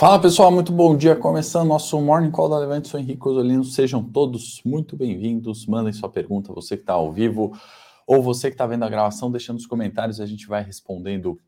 Fala pessoal, muito bom dia. Começando nosso Morning Call da Levante, sou Henrique Osolino. Sejam todos muito bem-vindos. Mandem sua pergunta, você que está ao vivo ou você que está vendo a gravação, deixando os comentários, a gente vai respondendo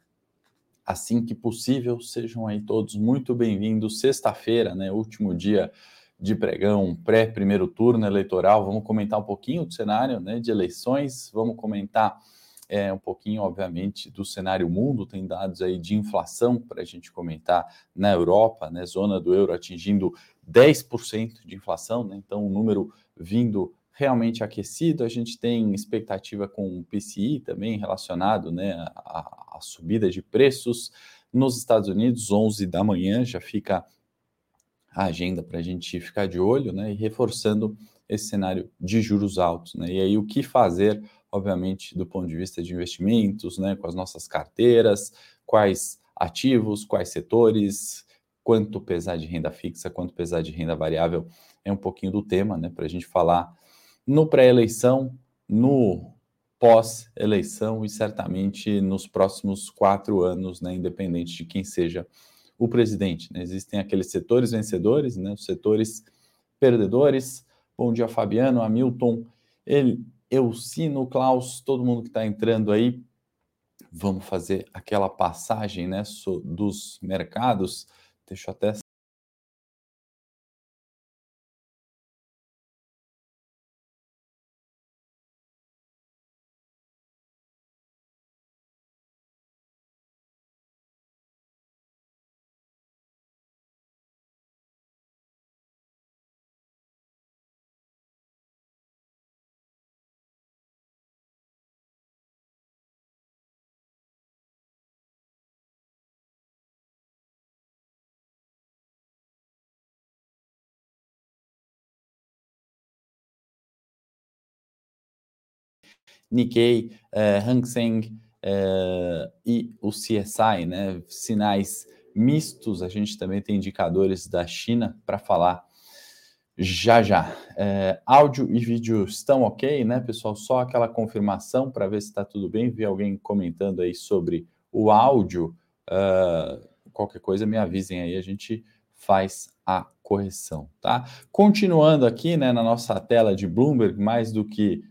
assim que possível. Sejam aí todos muito bem-vindos. Sexta-feira, né, último dia de pregão, pré-primeiro turno eleitoral. Vamos comentar um pouquinho do cenário né, de eleições, vamos comentar é, um pouquinho, obviamente, do cenário mundo, tem dados aí de inflação para a gente comentar na Europa, né, zona do euro atingindo 10% de inflação, né, então um número vindo realmente aquecido, a gente tem expectativa com o PCI também relacionado né, à, à subida de preços. Nos Estados Unidos, 11 da manhã, já fica a agenda para a gente ficar de olho, né, e reforçando esse cenário de juros altos, né, e aí o que fazer obviamente, do ponto de vista de investimentos, né, com as nossas carteiras, quais ativos, quais setores, quanto pesar de renda fixa, quanto pesar de renda variável, é um pouquinho do tema, né, para a gente falar no pré-eleição, no pós-eleição e certamente nos próximos quatro anos, né, independente de quem seja o presidente. Né? Existem aqueles setores vencedores, né, os setores perdedores. Bom dia, Fabiano, Hamilton, ele, Elcino, Klaus, todo mundo que está entrando aí, vamos fazer aquela passagem né, dos mercados. Deixa eu até Nikkei, uh, Hang Seng uh, e o CSI, né? Sinais mistos. A gente também tem indicadores da China para falar já já. É, áudio e vídeo estão ok, né, pessoal? Só aquela confirmação para ver se está tudo bem. Vi alguém comentando aí sobre o áudio. Uh, qualquer coisa me avisem aí, a gente faz a correção, tá? Continuando aqui, né, na nossa tela de Bloomberg, mais do que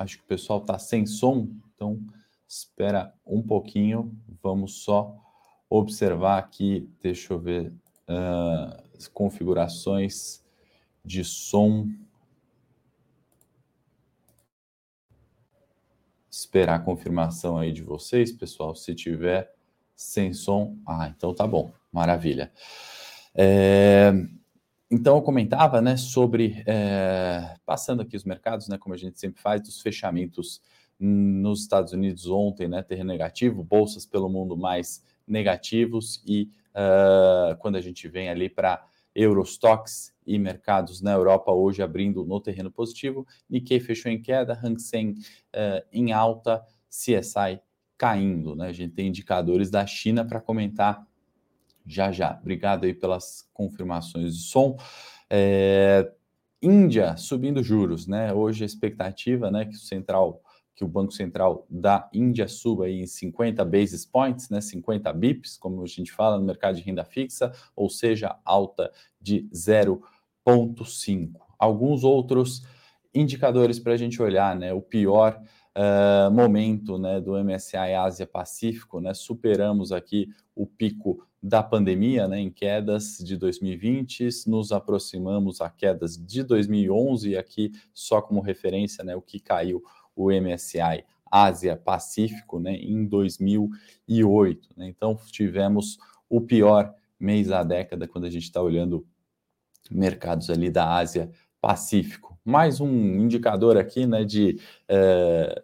Acho que o pessoal está sem som, então espera um pouquinho. Vamos só observar aqui. Deixa eu ver uh, as configurações de som. Esperar a confirmação aí de vocês, pessoal. Se tiver sem som, ah, então tá bom, maravilha. É, então, eu comentava né, sobre, é, passando aqui os mercados, né, como a gente sempre faz, dos fechamentos nos Estados Unidos ontem, né, terreno negativo, bolsas pelo mundo mais negativos, e uh, quando a gente vem ali para Eurostox e mercados na Europa hoje abrindo no terreno positivo, Nikkei fechou em queda, Hang Seng uh, em alta, CSI caindo. Né? A gente tem indicadores da China para comentar já já. Obrigado aí pelas confirmações de som. É, Índia subindo juros, né? Hoje a expectativa, né, que o central, que o Banco Central da Índia suba aí em 50 basis points, né, 50 bips, como a gente fala no mercado de renda fixa, ou seja, alta de 0,5. Alguns outros indicadores para a gente olhar, né? O pior uh, momento, né, do MSCI Ásia Pacífico, né? Superamos aqui o pico da pandemia, né, em quedas de 2020, nos aproximamos a quedas de 2011, e aqui só como referência, né, o que caiu o MSCI Ásia Pacífico, né, em 2008. Né? Então tivemos o pior mês da década quando a gente está olhando mercados ali da Ásia Pacífico. Mais um indicador aqui, né, de eh,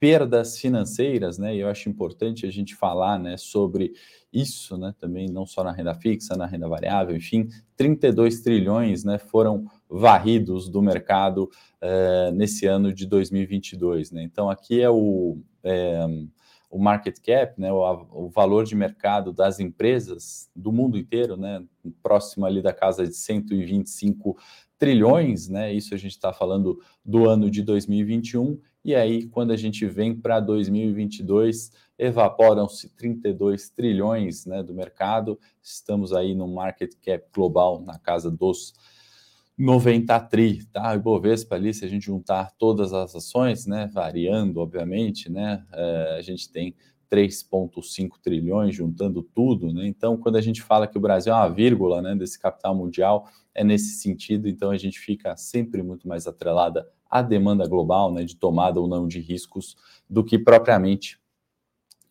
perdas financeiras, né? E eu acho importante a gente falar, né, sobre isso, né, também não só na renda fixa, na renda variável, enfim, 32 trilhões, né, foram varridos do mercado eh, nesse ano de 2022, né? Então aqui é o é, o market cap, né, o, o, valor de mercado das empresas do mundo inteiro, né, próximo ali da casa de 125 trilhões, né? Isso a gente está falando do ano de 2021 E aí, quando a gente vem para 2022, evaporam-se 32 trilhões né, do mercado. Estamos aí no market cap global na casa dos 90 tri, tá? Ibovespa ali, se a gente juntar todas as ações, né, variando, obviamente, né, é, a gente tem 3,5 trilhões juntando tudo, né? Então, quando a gente fala que o Brasil é uma vírgula, né, desse capital mundial, é nesse sentido. Então, a gente fica sempre muito mais atrelada à demanda global, né, de tomada ou não de riscos, do que propriamente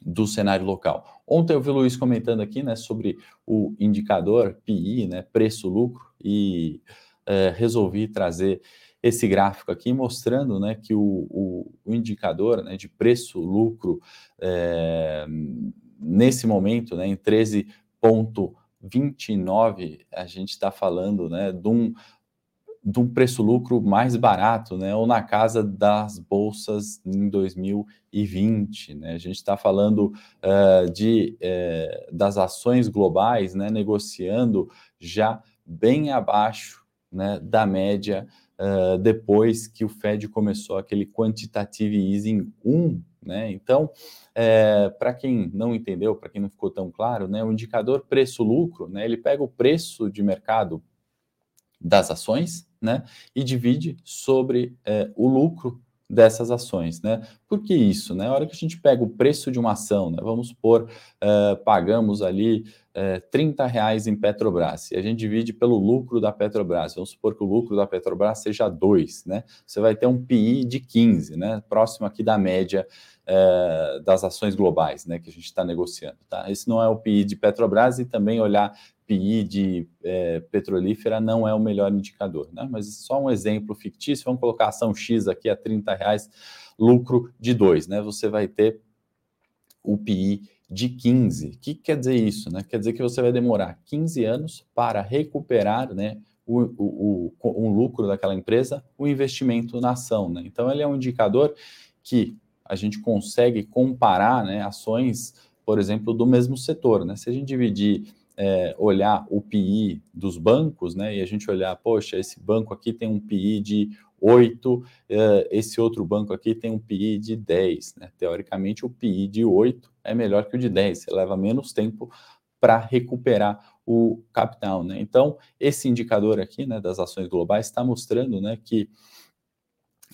do cenário local. Ontem eu vi o Luiz comentando aqui, né, sobre o indicador PI, né, preço-lucro, e é, resolvi trazer esse gráfico aqui mostrando né, que o, o, o indicador né, de preço-lucro é, nesse momento, né, em 13,29, a gente está falando né, de um, de um preço-lucro mais barato, né, ou na casa das bolsas em 2020. Né? A gente está falando uh, de, uh, das ações globais né, negociando já bem abaixo né, da média uh, depois que o Fed começou aquele quantitative easing 1. Né? Então, é, para quem não entendeu, para quem não ficou tão claro, né, o indicador preço-lucro, né, ele pega o preço de mercado das ações né, e divide sobre é, o lucro dessas ações, né? Por que isso, né? A hora que a gente pega o preço de uma ação, né? Vamos supor, uh, pagamos ali uh, 30 reais em Petrobras, e a gente divide pelo lucro da Petrobras, vamos supor que o lucro da Petrobras seja 2, né? Você vai ter um PI de 15, né? Próximo aqui da média uh, das ações globais, né? Que a gente está negociando, tá? Esse não é o PI de Petrobras e também olhar PI de é, petrolífera não é o melhor indicador, né? Mas só um exemplo fictício, vamos colocar ação X aqui a 30 reais, lucro de 2, né? Você vai ter o PI de 15. O que quer dizer isso? Né? Quer dizer que você vai demorar 15 anos para recuperar né, o, o, o, um lucro daquela empresa, o investimento na ação. Né? Então, ele é um indicador que a gente consegue comparar né, ações, por exemplo, do mesmo setor. Né? Se a gente dividir é, olhar o PI dos bancos, né, e a gente olhar, poxa, esse banco aqui tem um PI de 8, é, esse outro banco aqui tem um PI de 10. Né? Teoricamente, o PI de 8 é melhor que o de 10, você leva menos tempo para recuperar o capital. Né? Então, esse indicador aqui né, das ações globais está mostrando né, que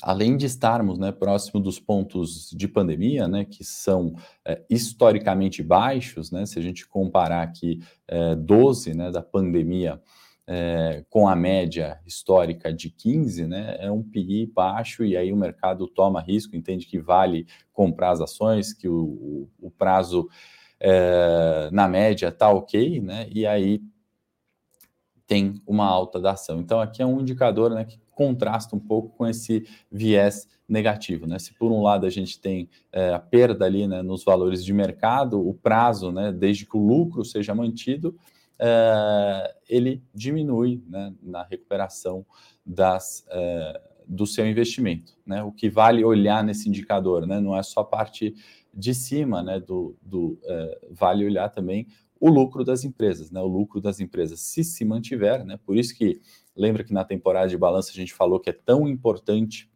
além de estarmos né, próximo dos pontos de pandemia, né, que são é, historicamente baixos, né, se a gente comparar aqui é, 12 né, da pandemia é, com a média histórica de 15, né, é um PI baixo e aí o mercado toma risco, entende que vale comprar as ações, que o, o, o prazo é, na média está ok, né, e aí tem uma alta da ação. Então aqui é um indicador né, que contrasta um pouco com esse viés negativo. Né? Se por um lado a gente tem é, a perda ali né, nos valores de mercado, o prazo, né, desde que o lucro seja mantido, é, ele diminui né, na recuperação das, é, do seu investimento. Né? O que vale olhar nesse indicador, né? não é só a parte de cima né, do, do é, vale olhar também o lucro das empresas, né? O lucro das empresas, se se mantiver, né? Por isso que lembra que na temporada de balanço a gente falou que é tão importante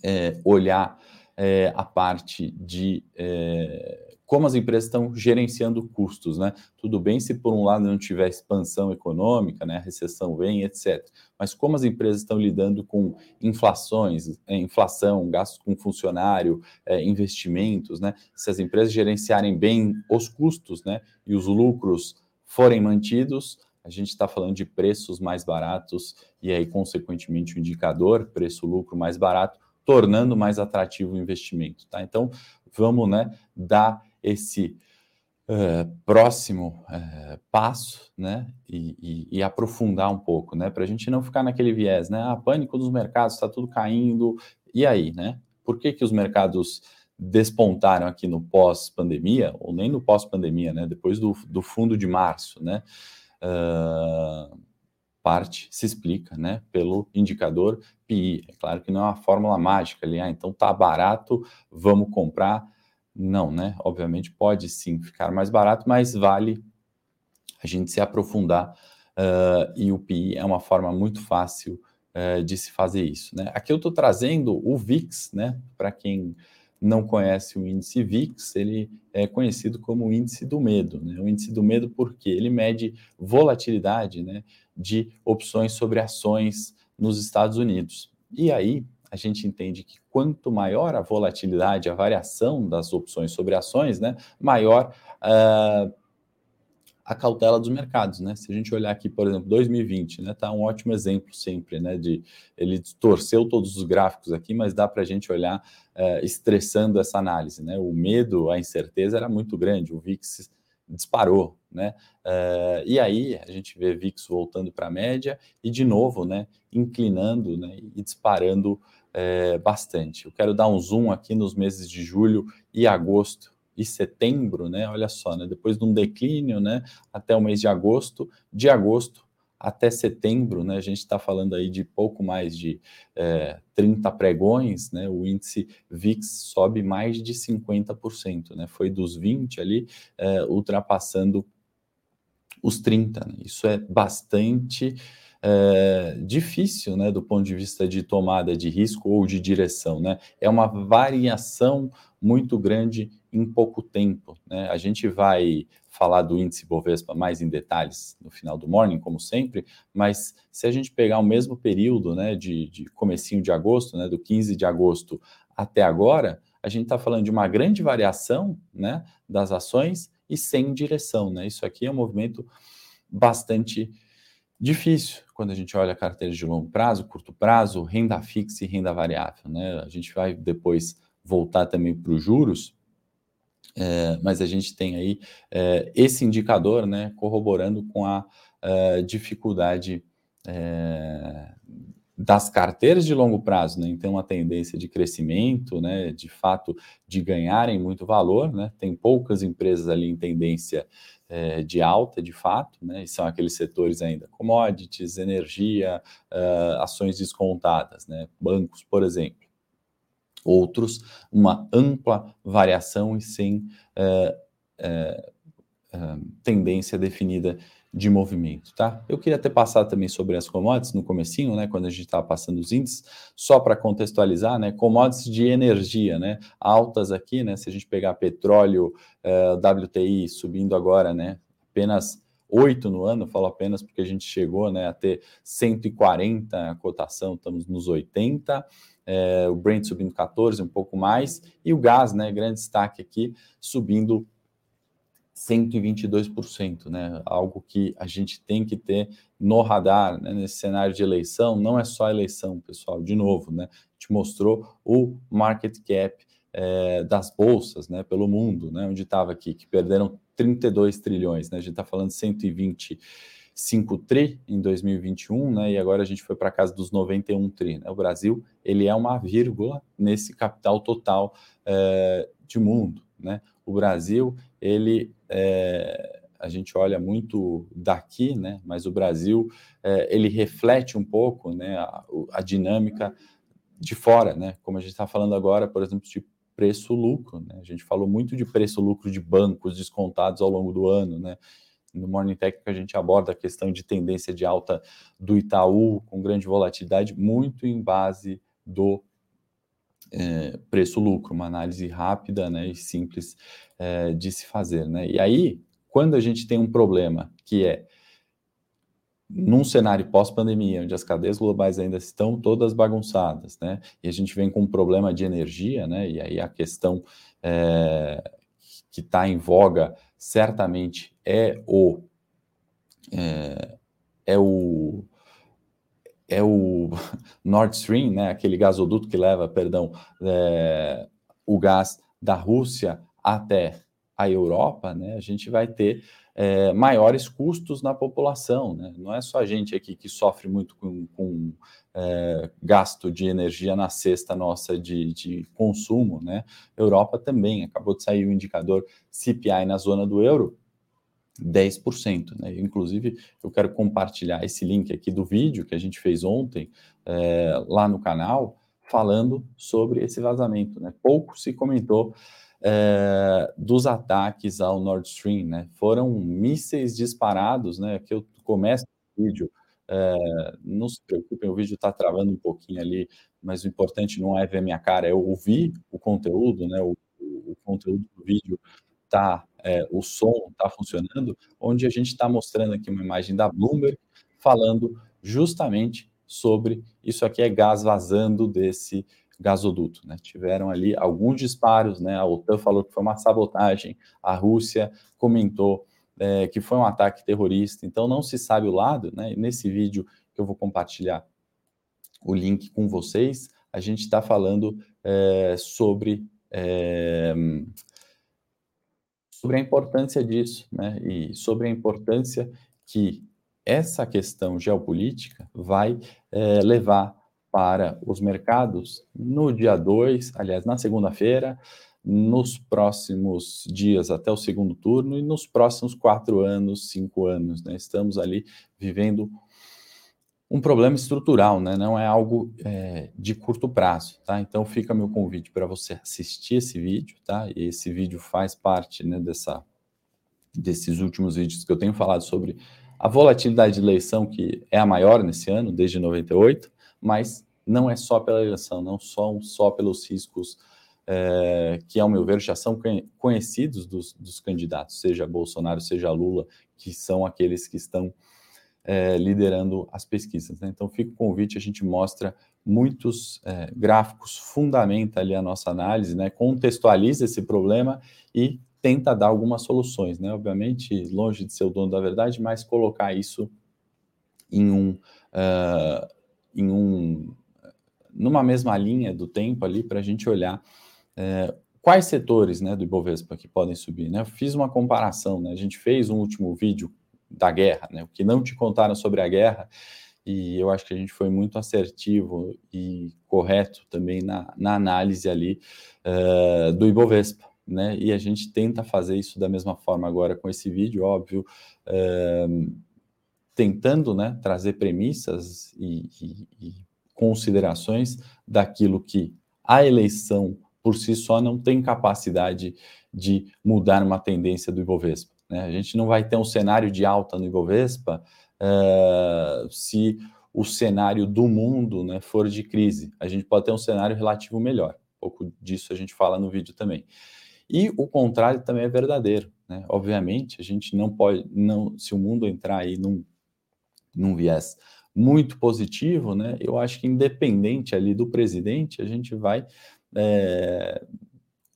é, olhar é, a parte de é, como as empresas estão gerenciando custos, né? Tudo bem se por um lado não tiver expansão econômica, né, a recessão vem, etc. Mas como as empresas estão lidando com inflações, é, inflação, gastos com funcionário, é, investimentos, né? Se as empresas gerenciarem bem os custos, né, e os lucros forem mantidos, a gente está falando de preços mais baratos e aí, consequentemente, o indicador preço-lucro mais barato, tornando mais atrativo o investimento, tá? Então, vamos, né, dar esse uh, próximo uh, passo, né, e, e, e, aprofundar um pouco, né, para a gente não ficar naquele viés, né, ah, pânico dos mercados, está tudo caindo, e aí, né, por que que os mercados despontaram aqui no pós-pandemia, ou nem no pós-pandemia, né, depois do, do fundo de março, né, uh, parte se explica, né, pelo indicador PI. É claro que não é uma fórmula mágica ali, ah, então tá barato, vamos comprar, não, né? Obviamente pode sim ficar mais barato, mas vale a gente se aprofundar uh, e o PI é uma forma muito fácil é, de se fazer isso. Né? Aqui eu estou trazendo o VIX, né? Para quem não conhece o índice VIX, ele é conhecido como o índice do medo. Né? O índice do medo porque ele mede volatilidade né, de opções sobre ações nos Estados Unidos. E aí a gente entende que quanto maior a volatilidade, a variação das opções sobre ações, né, maior uh, a cautela dos mercados, né? Se a gente olhar aqui, por exemplo, 2020, né, tá um ótimo exemplo sempre, né, de ele torceu todos os gráficos aqui, mas dá para a gente olhar uh, estressando essa análise, né? O medo, a incerteza era muito grande, o VIX disparou, né? Uh, e aí a gente vê VIX voltando para a média e de novo, né, inclinando, né, e disparando uh, bastante. Eu quero dar um zoom aqui nos meses de julho e agosto e setembro, né? Olha só, né? Depois de um declínio, né? Até o mês de agosto, de agosto até setembro, né? A gente está falando aí de pouco mais de é, 30 pregões, né? O índice VIX sobe mais de 50%, né? Foi dos 20 ali, é, ultrapassando os 30. Né? Isso é bastante é, difícil, né, do ponto de vista de tomada de risco ou de direção, né? É uma variação muito grande em pouco tempo, né? A gente vai falar do índice Bovespa mais em detalhes no final do morning, como sempre, mas se a gente pegar o mesmo período, né, de, de comecinho de agosto, né, do 15 de agosto até agora, a gente está falando de uma grande variação, né, das ações e sem direção, né? Isso aqui é um movimento bastante difícil quando a gente olha carteiras de longo prazo, curto prazo, renda fixa e renda variável. Né? A gente vai depois voltar também para os juros, é, mas a gente tem aí é, esse indicador né, corroborando com a é, dificuldade é, das carteiras de longo prazo, né, então uma tendência de crescimento, né, de fato de ganharem muito valor, né, tem poucas empresas ali em tendência é, de alta, de fato, né, e são aqueles setores ainda, commodities, energia, uh, ações descontadas, né, bancos, por exemplo. Outros, uma ampla variação e sem uh, uh, tendência definida de movimento, tá? Eu queria ter passado também sobre as commodities no comecinho, né, quando a gente estava passando os índices, só para contextualizar, né, commodities de energia, né, altas aqui, né, se a gente pegar petróleo, eh, WTI subindo agora, né, apenas 8 no ano, falo apenas porque a gente chegou, né, a ter 140 a cotação, estamos nos 80, é, o Brent subindo 14, um pouco mais, e o gás, né, grande destaque aqui, subindo 122%, né? Algo que a gente tem que ter no radar, né? nesse cenário de eleição, não é só eleição, pessoal, de novo, né? A gente mostrou o market cap é, das bolsas, né, pelo mundo, né, onde estava aqui, que perderam 32 trilhões, né? A gente está falando de 125 tri em 2021, né? E agora a gente foi para casa dos 91 tri. Né? O Brasil ele é uma vírgula nesse capital total é, de mundo, né? O Brasil ele é, a gente olha muito daqui, né? Mas o Brasil é, ele reflete um pouco, né? A, a, dinâmica de fora, né? Como a gente está falando agora, por exemplo, de preço-lucro, né? A gente falou muito de preço-lucro de bancos descontados ao longo do ano, né? No Morning Técnico a gente aborda a questão de tendência de alta do Itaú com grande volatilidade, muito em base do é, preço-lucro, uma análise rápida né, e simples é, de se fazer. Né? E aí, quando a gente tem um problema que é num cenário pós-pandemia, onde as cadeias globais ainda estão todas bagunçadas, né? E a gente vem com um problema de energia, né? E aí a questão é, que está em voga certamente é o é, é o é o Nord Stream, né, aquele gasoduto que leva, perdão, é, o gás da Rússia até a Europa, né, a gente vai ter é, maiores custos na população. Né? Não é só a gente aqui que sofre muito com, com é, gasto de energia na cesta nossa de, de consumo. Né? Europa também, acabou de sair o indicador CPI na zona do euro, 10%. Né? Inclusive, eu quero compartilhar esse link aqui do vídeo que a gente fez ontem é, lá no canal, falando sobre esse vazamento. Né? Pouco se comentou é, dos ataques ao Nord Stream. Né? Foram mísseis disparados, né? que eu começo o vídeo É, não se preocupem, o vídeo está travando um pouquinho ali, mas o importante não é ver minha cara, é ouvir o conteúdo, né? O, o, o conteúdo do vídeo tá, é, o som está funcionando, onde a gente está mostrando aqui uma imagem da Bloomberg falando justamente sobre isso aqui é gás vazando desse gasoduto. Né? Tiveram ali alguns disparos, né? a OTAN falou que foi uma sabotagem, a Rússia comentou é, que foi um ataque terrorista, então não se sabe o lado. Né? nesse vídeo que eu vou compartilhar o link com vocês, a gente está falando é, sobre, é, sobre a importância disso, né? e sobre a importância que essa questão geopolítica vai é, levar para os mercados no dia 2, aliás, na segunda-feira, nos próximos dias até o segundo turno e nos próximos quatro anos, cinco anos. Né? Estamos ali vivendo um problema estrutural, né? não é algo é, de curto prazo. Tá? Então fica meu convite para você assistir esse vídeo, tá? E esse vídeo faz parte né, dessa, desses últimos vídeos que eu tenho falado sobre a volatilidade de eleição, que é a maior nesse ano, desde 98, mas não é só pela eleição, não só, só pelos riscos é, que, ao meu ver, já são conhecidos dos, dos, candidatos, seja Bolsonaro, seja Lula, que são aqueles que estão é, liderando as pesquisas. Né? Então, fica o convite, a gente mostra muitos é, gráficos, fundamenta ali a nossa análise, né? contextualiza esse problema e tenta dar algumas soluções, né? Obviamente, longe de ser o dono da verdade, mas colocar isso em um, uh, em um numa mesma linha do tempo ali para a gente olhar uh, quais setores né, do Ibovespa que podem subir. Né? Eu fiz uma comparação, né? a gente fez um último vídeo da guerra, né? o que não te contaram sobre a guerra, e eu acho que a gente foi muito assertivo e correto também na, na análise ali uh, do Ibovespa né? E a gente tenta fazer isso da mesma forma agora com esse vídeo, óbvio, é, tentando né, trazer premissas e, e, e considerações daquilo que a eleição por si só não tem capacidade de mudar uma tendência do Ibovespa. Né? A gente não vai ter um cenário de alta no Ibovespa é, se o cenário do mundo né, for de crise. A gente pode ter um cenário relativo melhor. Um pouco disso a gente fala no vídeo também. E o contrário também é verdadeiro. Né? Obviamente, a gente não pode, não, se o mundo entrar aí num, num viés muito positivo, né? Eu acho que independente ali do presidente, a gente vai é,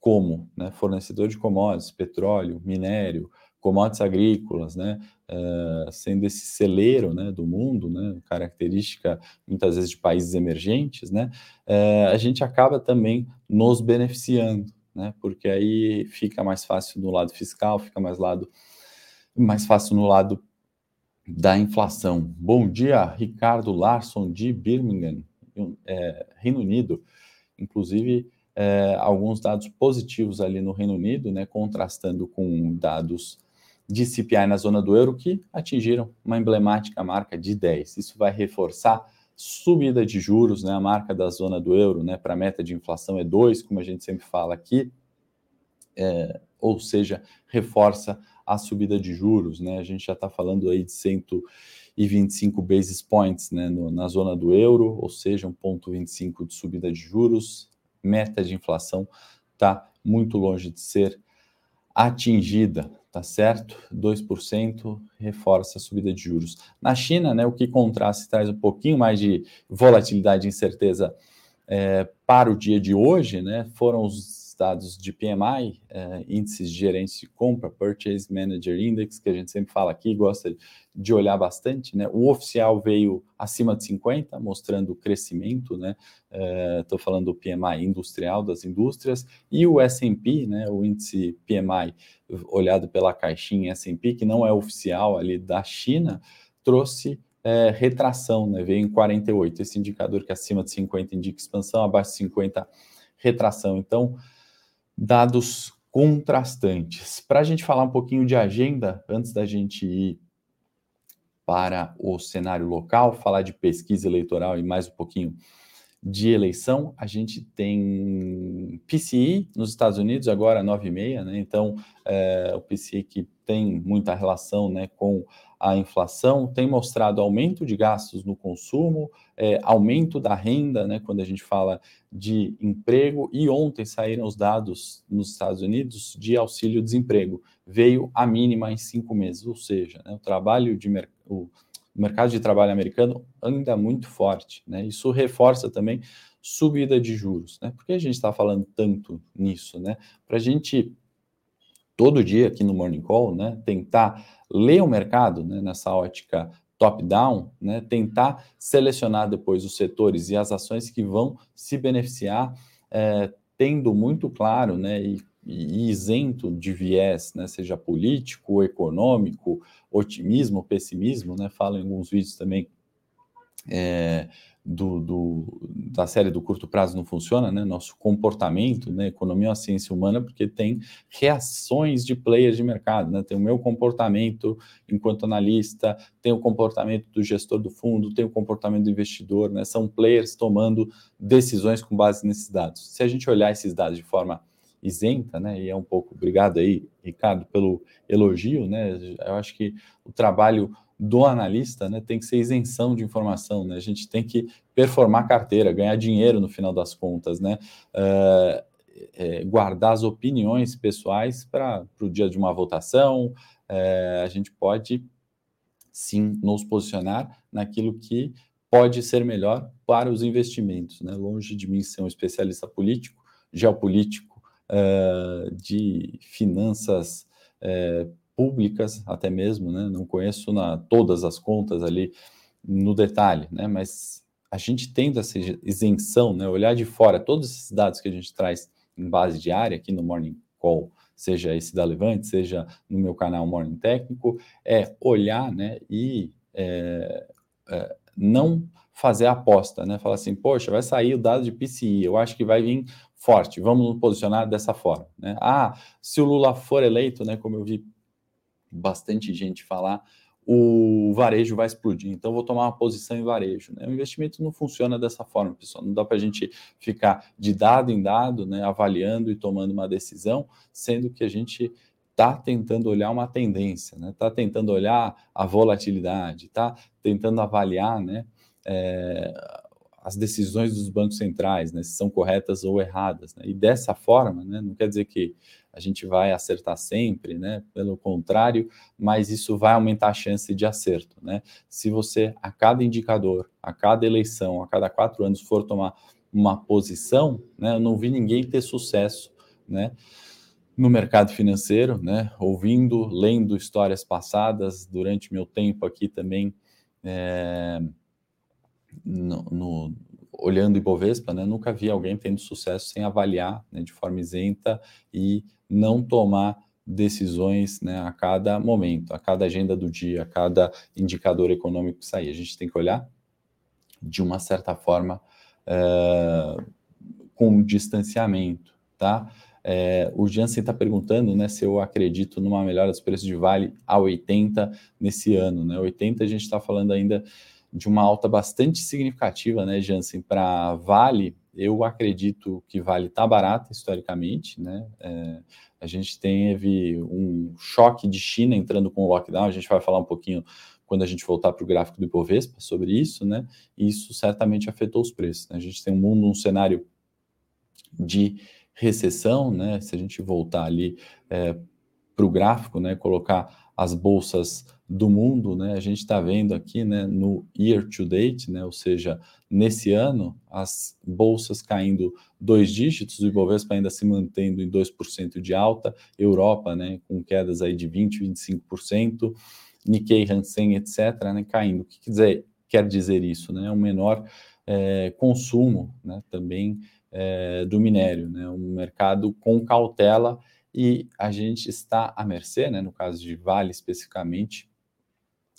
como, né? Fornecedor de commodities, petróleo, minério, commodities agrícolas, né? Uh, sendo esse celeiro, né, do mundo, né? Característica muitas vezes de países emergentes, né? Uh, a gente acaba também nos beneficiando, né? Porque aí fica mais fácil no lado fiscal, fica mais lado mais fácil no lado da inflação. Bom dia, Ricardo Larson de Birmingham, é, Reino Unido. Inclusive, é, alguns dados positivos ali no Reino Unido, né, contrastando com dados de CPI na zona do euro que atingiram uma emblemática marca de 10. Isso vai reforçar subida de juros, né, a marca da zona do euro, né, para a meta de inflação é 2, como a gente sempre fala aqui, é, ou seja, reforça a subida de juros, né, a gente já está falando aí de 125 basis points, né, no, na zona do euro, ou seja, 1,25 de subida de juros, meta de inflação está muito longe de ser atingida, tá certo? 2% reforça a subida de juros. Na China, né, o que contrasta traz um pouquinho mais de volatilidade e incerteza é, para o dia de hoje, né, foram os dados de PMI, é, índices de gerência de compra, Purchase Manager Index, que a gente sempre fala aqui, gosta de olhar bastante, né? O oficial veio acima de 50, mostrando crescimento, né? Estou é, falando do PMI industrial das indústrias, e o S&P, né? O índice PMI olhado pela caixinha S&P, que não é oficial ali da China, trouxe é, retração, né? Veio em 48, esse indicador que acima de 50 indica expansão, abaixo de 50 retração. Então, dados contrastantes. Para a gente falar um pouquinho de agenda, antes da gente ir para o cenário local, falar de pesquisa eleitoral e mais um pouquinho de eleição, a gente tem PCI nos Estados Unidos, agora 9,5, né? Então, é, o PCI que tem muita relação né, com a inflação, tem mostrado aumento de gastos no consumo, é, aumento da renda, né, quando a gente fala de emprego, e ontem saíram os dados nos Estados Unidos de auxílio-desemprego, veio a mínima em cinco meses, ou seja, né, o trabalho de o mercado de trabalho americano anda muito forte, né, isso reforça também subida de juros, né, por que a gente está falando tanto nisso, né, para a gente todo dia aqui no Morning Call, né, tentar ler o mercado né, nessa ótica top-down, né, tentar selecionar depois os setores e as ações que vão se beneficiar, é, tendo muito claro né, e, e, isento de viés, né, seja político, econômico, otimismo, pessimismo, né, falo em alguns vídeos também é, do, do, da série do curto prazo não funciona, né? Nosso comportamento, né? Economia é uma ciência humana porque tem reações de players de mercado, né? Tem o meu comportamento enquanto analista, tem o comportamento do gestor do fundo, tem o comportamento do investidor, né? São players tomando decisões com base nesses dados. Se a gente olhar esses dados de forma isenta, né? E é um pouco, obrigado aí, Ricardo, pelo elogio, né? Eu acho que o trabalho do analista né, tem que ser isenção de informação, né? A gente tem que performar carteira, ganhar dinheiro no final das contas, né? Uh, é, guardar as opiniões pessoais para o dia de uma votação. É, a gente pode sim nos posicionar naquilo que pode ser melhor para os investimentos, né? Longe de mim ser um especialista político, geopolítico, de finanças públicas até mesmo, né? Não conheço na, todas as contas ali no detalhe, né? Mas a gente tendo essa isenção, né? Olhar de fora todos esses dados que a gente traz em base diária aqui no Morning Call, seja esse da Levante, seja no meu canal Morning Técnico, é olhar, né? E é, é, não fazer a aposta, né? Falar assim, poxa, vai sair o dado de PCI, eu acho que vai vir forte, vamos nos posicionar dessa forma, né? Ah, se o Lula for eleito, né? Como eu vi bastante gente falar, o varejo vai explodir, então vou tomar uma posição em varejo. Né? O investimento não funciona dessa forma, pessoal. Não dá para a gente ficar de dado em dado, né, avaliando e tomando uma decisão, sendo que a gente está tentando olhar uma tendência, está né? Tá tentando olhar a volatilidade, está tentando avaliar né, é, as decisões dos bancos centrais, né, se são corretas ou erradas. Né? E dessa forma, né, não quer dizer que a gente vai acertar sempre, né? Pelo contrário, mas isso vai aumentar a chance de acerto, né? Se você, a cada indicador, a cada eleição, a cada quatro anos, for tomar uma posição, né? Eu não vi ninguém ter sucesso, né? No mercado financeiro, né? Ouvindo, lendo histórias passadas durante meu tempo aqui também, é, no, no olhando Ibovespa, né, nunca vi alguém tendo sucesso sem avaliar né, de forma isenta e não tomar decisões né, a cada momento, a cada agenda do dia, a cada indicador econômico que sair. A gente tem que olhar de uma certa forma é, com distanciamento, tá? É, o Jansen está perguntando né, se eu acredito numa melhora dos preços de Vale a 80 nesse ano. Né? 80 a gente está falando ainda de uma alta bastante significativa, né, Jansen, para Vale. Eu acredito que Vale está barata historicamente, né? É, a gente teve um choque de China entrando com o lockdown, a gente vai falar um pouquinho quando a gente voltar para o gráfico do Ibovespa sobre isso, né? Isso certamente afetou os preços. Né? A gente tem um mundo, um cenário de recessão, né? Se a gente voltar ali é, para o gráfico, né? Colocar as bolsas do mundo, né? A gente está vendo aqui, né, no year to date, né, ou seja, nesse ano, as bolsas caindo dois dígitos, o Ibovespa ainda se mantendo em 2% de alta, Europa, né, com quedas aí de 20, 25%, Nikkei, Hansen, etc, né, caindo. O que quer dizer, isso, né? Um menor é, consumo, né, também é, do minério, né? Um mercado com cautela e a gente está à mercê, né, no caso de Vale especificamente,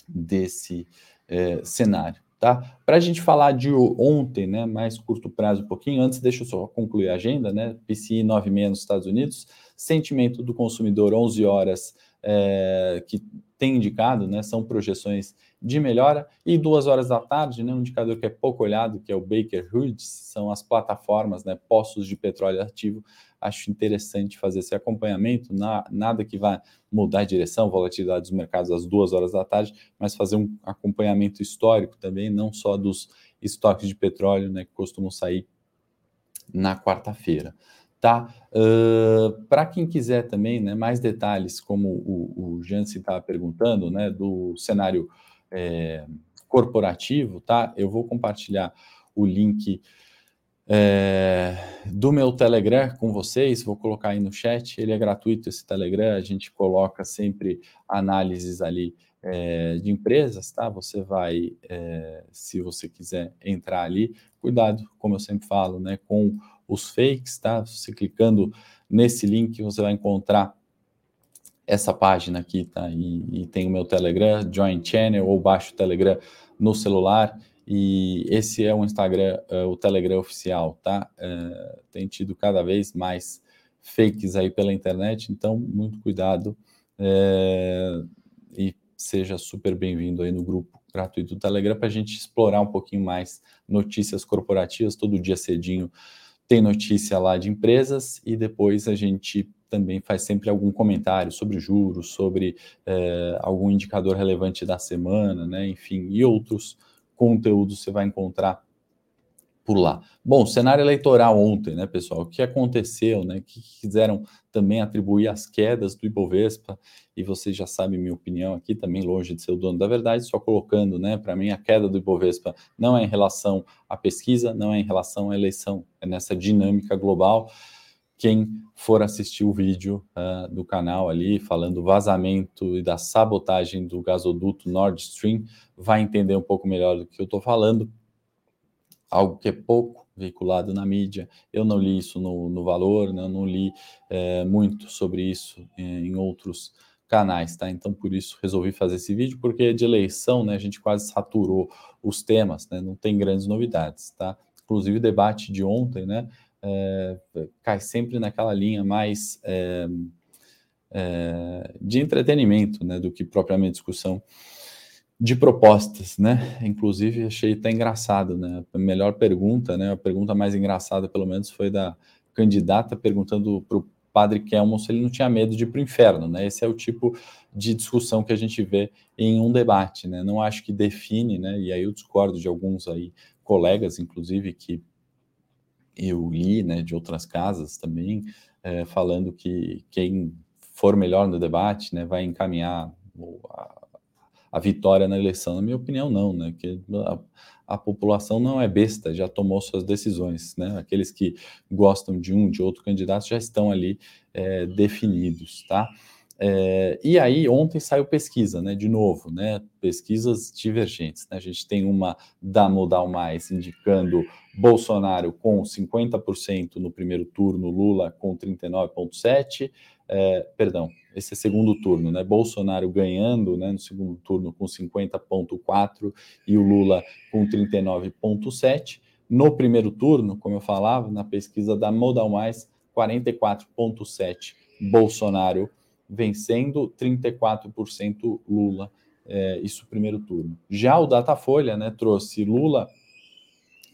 desse é, cenário. Tá? Para a gente falar de ontem, né, mais curto prazo um pouquinho, antes deixa eu só concluir a agenda, né, PCI 9,6 nos Estados Unidos, sentimento do consumidor 11 horas é, que tem indicado, né, são projeções de melhora, e duas horas da tarde, né, um indicador que é pouco olhado, que é o Baker Hughes, são as plataformas, né, poços de petróleo ativo, acho interessante fazer esse acompanhamento, na, nada que vá mudar a direção, volatilidade dos mercados às duas horas da tarde, mas fazer um acompanhamento histórico também, não só dos estoques de petróleo, né, que costumam sair na quarta-feira. Tá? Uh, Para quem quiser também né, mais detalhes, como o, o Jansen estava perguntando, né, do cenário é, corporativo, tá? Eu vou compartilhar o link é, do meu Telegram com vocês, vou colocar aí no chat, ele é gratuito esse Telegram, a gente coloca sempre análises ali é, de empresas, tá? Você vai, é, se você quiser entrar ali, cuidado, como eu sempre falo, né, com os fakes, tá? Você clicando nesse link, você vai encontrar essa página aqui, tá? E, e tem o meu Telegram, Join Channel, ou baixo o Telegram no celular, e esse é o Instagram, uh, o Telegram oficial, tá? Uh, tem tido cada vez mais fakes aí pela internet, então muito cuidado uh, e seja super bem-vindo aí no grupo gratuito do Telegram para a gente explorar um pouquinho mais notícias corporativas. Todo dia cedinho tem notícia lá de empresas e depois a gente também faz sempre algum comentário sobre juros, sobre algum indicador relevante da semana, né? Enfim, e outros conteúdo você vai encontrar por lá. Bom, cenário eleitoral ontem, né, pessoal? O que aconteceu, né? Que quiseram também atribuir as quedas do Ibovespa, e vocês já sabem minha opinião aqui, também longe de ser o dono da verdade, só colocando, né, para mim a queda do Ibovespa não é em relação à pesquisa, não é em relação à eleição, é nessa dinâmica global. Quem for assistir o vídeo uh, do canal ali, falando do vazamento e da sabotagem do gasoduto Nord Stream, vai entender um pouco melhor do que eu estou falando. Algo que é pouco veiculado na mídia. Eu não li isso no, no Valor, né? não li é, muito sobre isso em, em outros canais, tá? Então, por isso, resolvi fazer esse vídeo, porque de eleição, né, a gente quase saturou os temas, né? Não tem grandes novidades, tá? Inclusive, o debate de ontem, né? É, cai sempre naquela linha mais é, é, de entretenimento, né? Do que propriamente discussão de propostas, né? Inclusive achei até engraçado, né? A melhor pergunta, né? A pergunta mais engraçada, pelo menos, foi da candidata perguntando para o padre Kelmon se ele não tinha medo de ir para o inferno, né? Esse é o tipo de discussão que a gente vê em um debate, né? Não acho que define, né? E aí eu discordo de alguns aí colegas, inclusive, que eu li, né? De outras casas também, é, falando que quem for melhor no debate, né? Vai encaminhar a vitória na eleição. Na minha opinião, não, né? Que a, a, população não é besta, já tomou suas decisões, né? Aqueles que gostam de um, de outro candidato já estão ali é, definidos, tá? É, e aí, ontem saiu pesquisa, né? De novo, né? Pesquisas divergentes. Né? A gente tem uma da Modal Mais indicando Bolsonaro com 50% no primeiro turno, Lula com 39,7%. É, perdão, esse é segundo turno, né? Bolsonaro ganhando né, no segundo turno com 50,4 e o Lula com 39,7. No primeiro turno, como eu falava, na pesquisa da Modal Mais, 44,7 Bolsonaro vencendo, 34% Lula. É, isso primeiro turno. Já o Datafolha né, trouxe Lula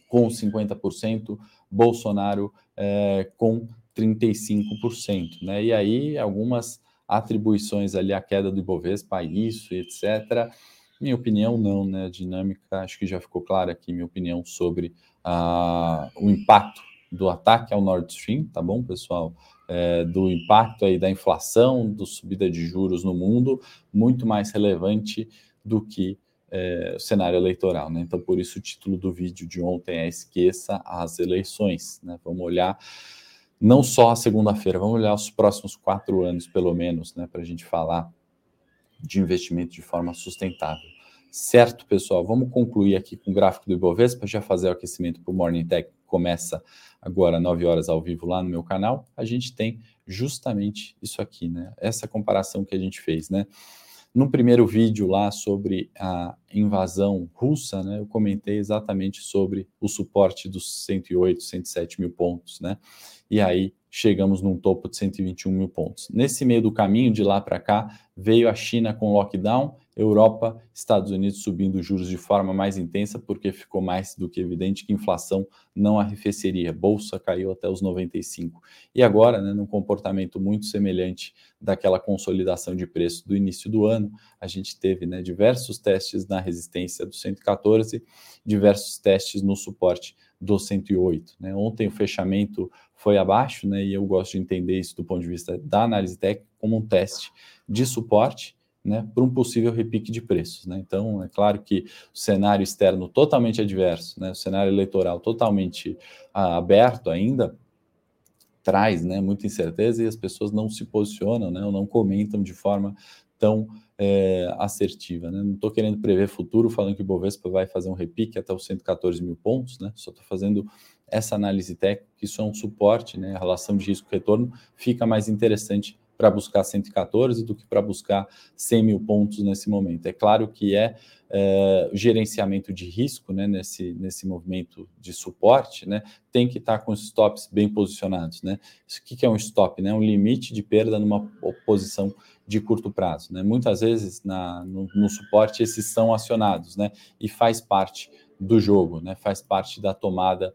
com 50%, Bolsonaro é, com 35%. Né? E aí algumas atribuições ali à queda do Ibovespa, isso, etc. Minha opinião, não, né? A dinâmica, acho que já ficou clara aqui minha opinião sobre ah, o impacto do ataque ao Nord Stream, tá bom, pessoal? É, do impacto aí da inflação, do subida de juros no mundo, muito mais relevante do que é, o cenário eleitoral, né? Então, por isso o título do vídeo de ontem é Esqueça as eleições, né? Vamos olhar não só a segunda-feira, vamos olhar os próximos quatro anos, pelo menos, né, para a gente falar de investimento de forma sustentável. Certo, pessoal? Vamos concluir aqui com o gráfico do Ibovespa, já fazer o aquecimento para o Morning Tech, começa agora 9 horas ao vivo lá no meu canal. A gente tem justamente isso aqui, né? Essa comparação que a gente fez, né? No primeiro vídeo lá sobre a invasão russa, né, eu comentei exatamente sobre o suporte dos 108, 107 mil pontos, né? E aí chegamos num topo de 121 mil pontos. Nesse meio do caminho, de lá para cá, veio a China com lockdown, Europa, Estados Unidos subindo juros de forma mais intensa, porque ficou mais do que evidente que inflação não arrefeceria. Bolsa caiu até os 95. E agora, né, num comportamento muito semelhante daquela consolidação de preço do início do ano, a gente teve né, diversos testes na resistência do 114, diversos testes no suporte do 108. Né? Ontem o fechamento foi abaixo, né? E eu gosto de entender isso do ponto de vista da análise técnica como um teste de suporte, né, para um possível repique de preços, né? Então, é claro que o cenário externo totalmente adverso, né, o cenário eleitoral totalmente ah, aberto ainda traz, né, muita incerteza e as pessoas não se posicionam, né, ou não comentam de forma tão é, assertiva. Né? Não estou querendo prever futuro, falando que o Bovespa vai fazer um repique até os 114 mil pontos, né? só estou fazendo essa análise técnica, isso é um suporte, né? a relação de risco-retorno fica mais interessante para buscar 114 do que para buscar 100 mil pontos nesse momento. É claro que é, é gerenciamento de risco né, nesse, nesse movimento de suporte, né, tem que estar tá com os stops bem posicionados. Né? Isso, o que é um stop? Né? Um limite de perda numa posição de curto prazo. Né? Muitas vezes na, no, no suporte esses são acionados né? e faz parte do jogo, né? faz parte da tomada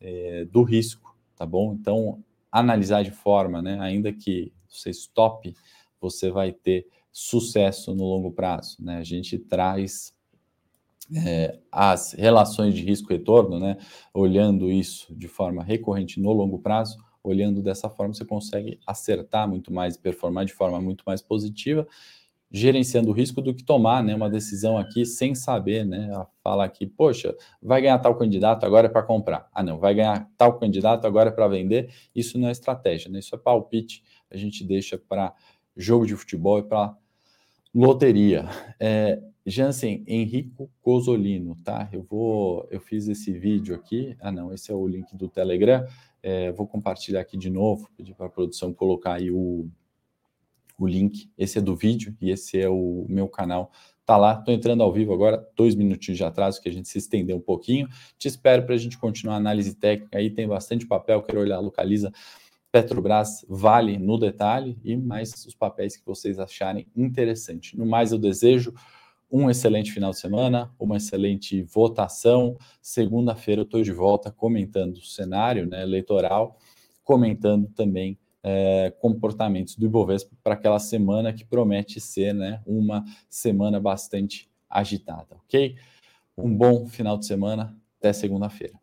é, do risco, tá bom? Então, analisar de forma, né, ainda que você stop, você vai ter sucesso no longo prazo. Né? A gente traz é, as relações de risco-retorno, né, olhando isso de forma recorrente no longo prazo, olhando dessa forma, você consegue acertar muito mais, performar de forma muito mais positiva, gerenciando o risco do que tomar né, uma decisão aqui sem saber, né? Fala aqui, poxa, vai ganhar tal candidato, agora é para comprar. Ah, não, vai ganhar tal candidato, agora é para vender. Isso não é estratégia, né? Isso é palpite, a gente deixa para jogo de futebol e para loteria. É, Jansen, Henrico Cosolino, tá? Eu vou, eu fiz esse vídeo aqui. Ah, não, esse é o link do Telegram. É, vou compartilhar aqui de novo, pedir para a produção colocar aí o, o link. Esse é do vídeo e esse é o meu canal. Tá lá, tô entrando ao vivo agora, dois minutinhos de atraso, que a gente se estendeu um pouquinho. Te espero para a gente continuar a análise técnica aí, tem bastante papel, quero olhar, localiza Petrobras, Vale no detalhe e mais os papéis que vocês acharem interessante. No mais, eu desejo um excelente final de semana, uma excelente votação. Segunda-feira eu estou de volta comentando o cenário né, eleitoral, comentando também é, comportamentos do Ibovespa para aquela semana que promete ser né, uma semana bastante agitada, ok? Um bom final de semana, até segunda-feira.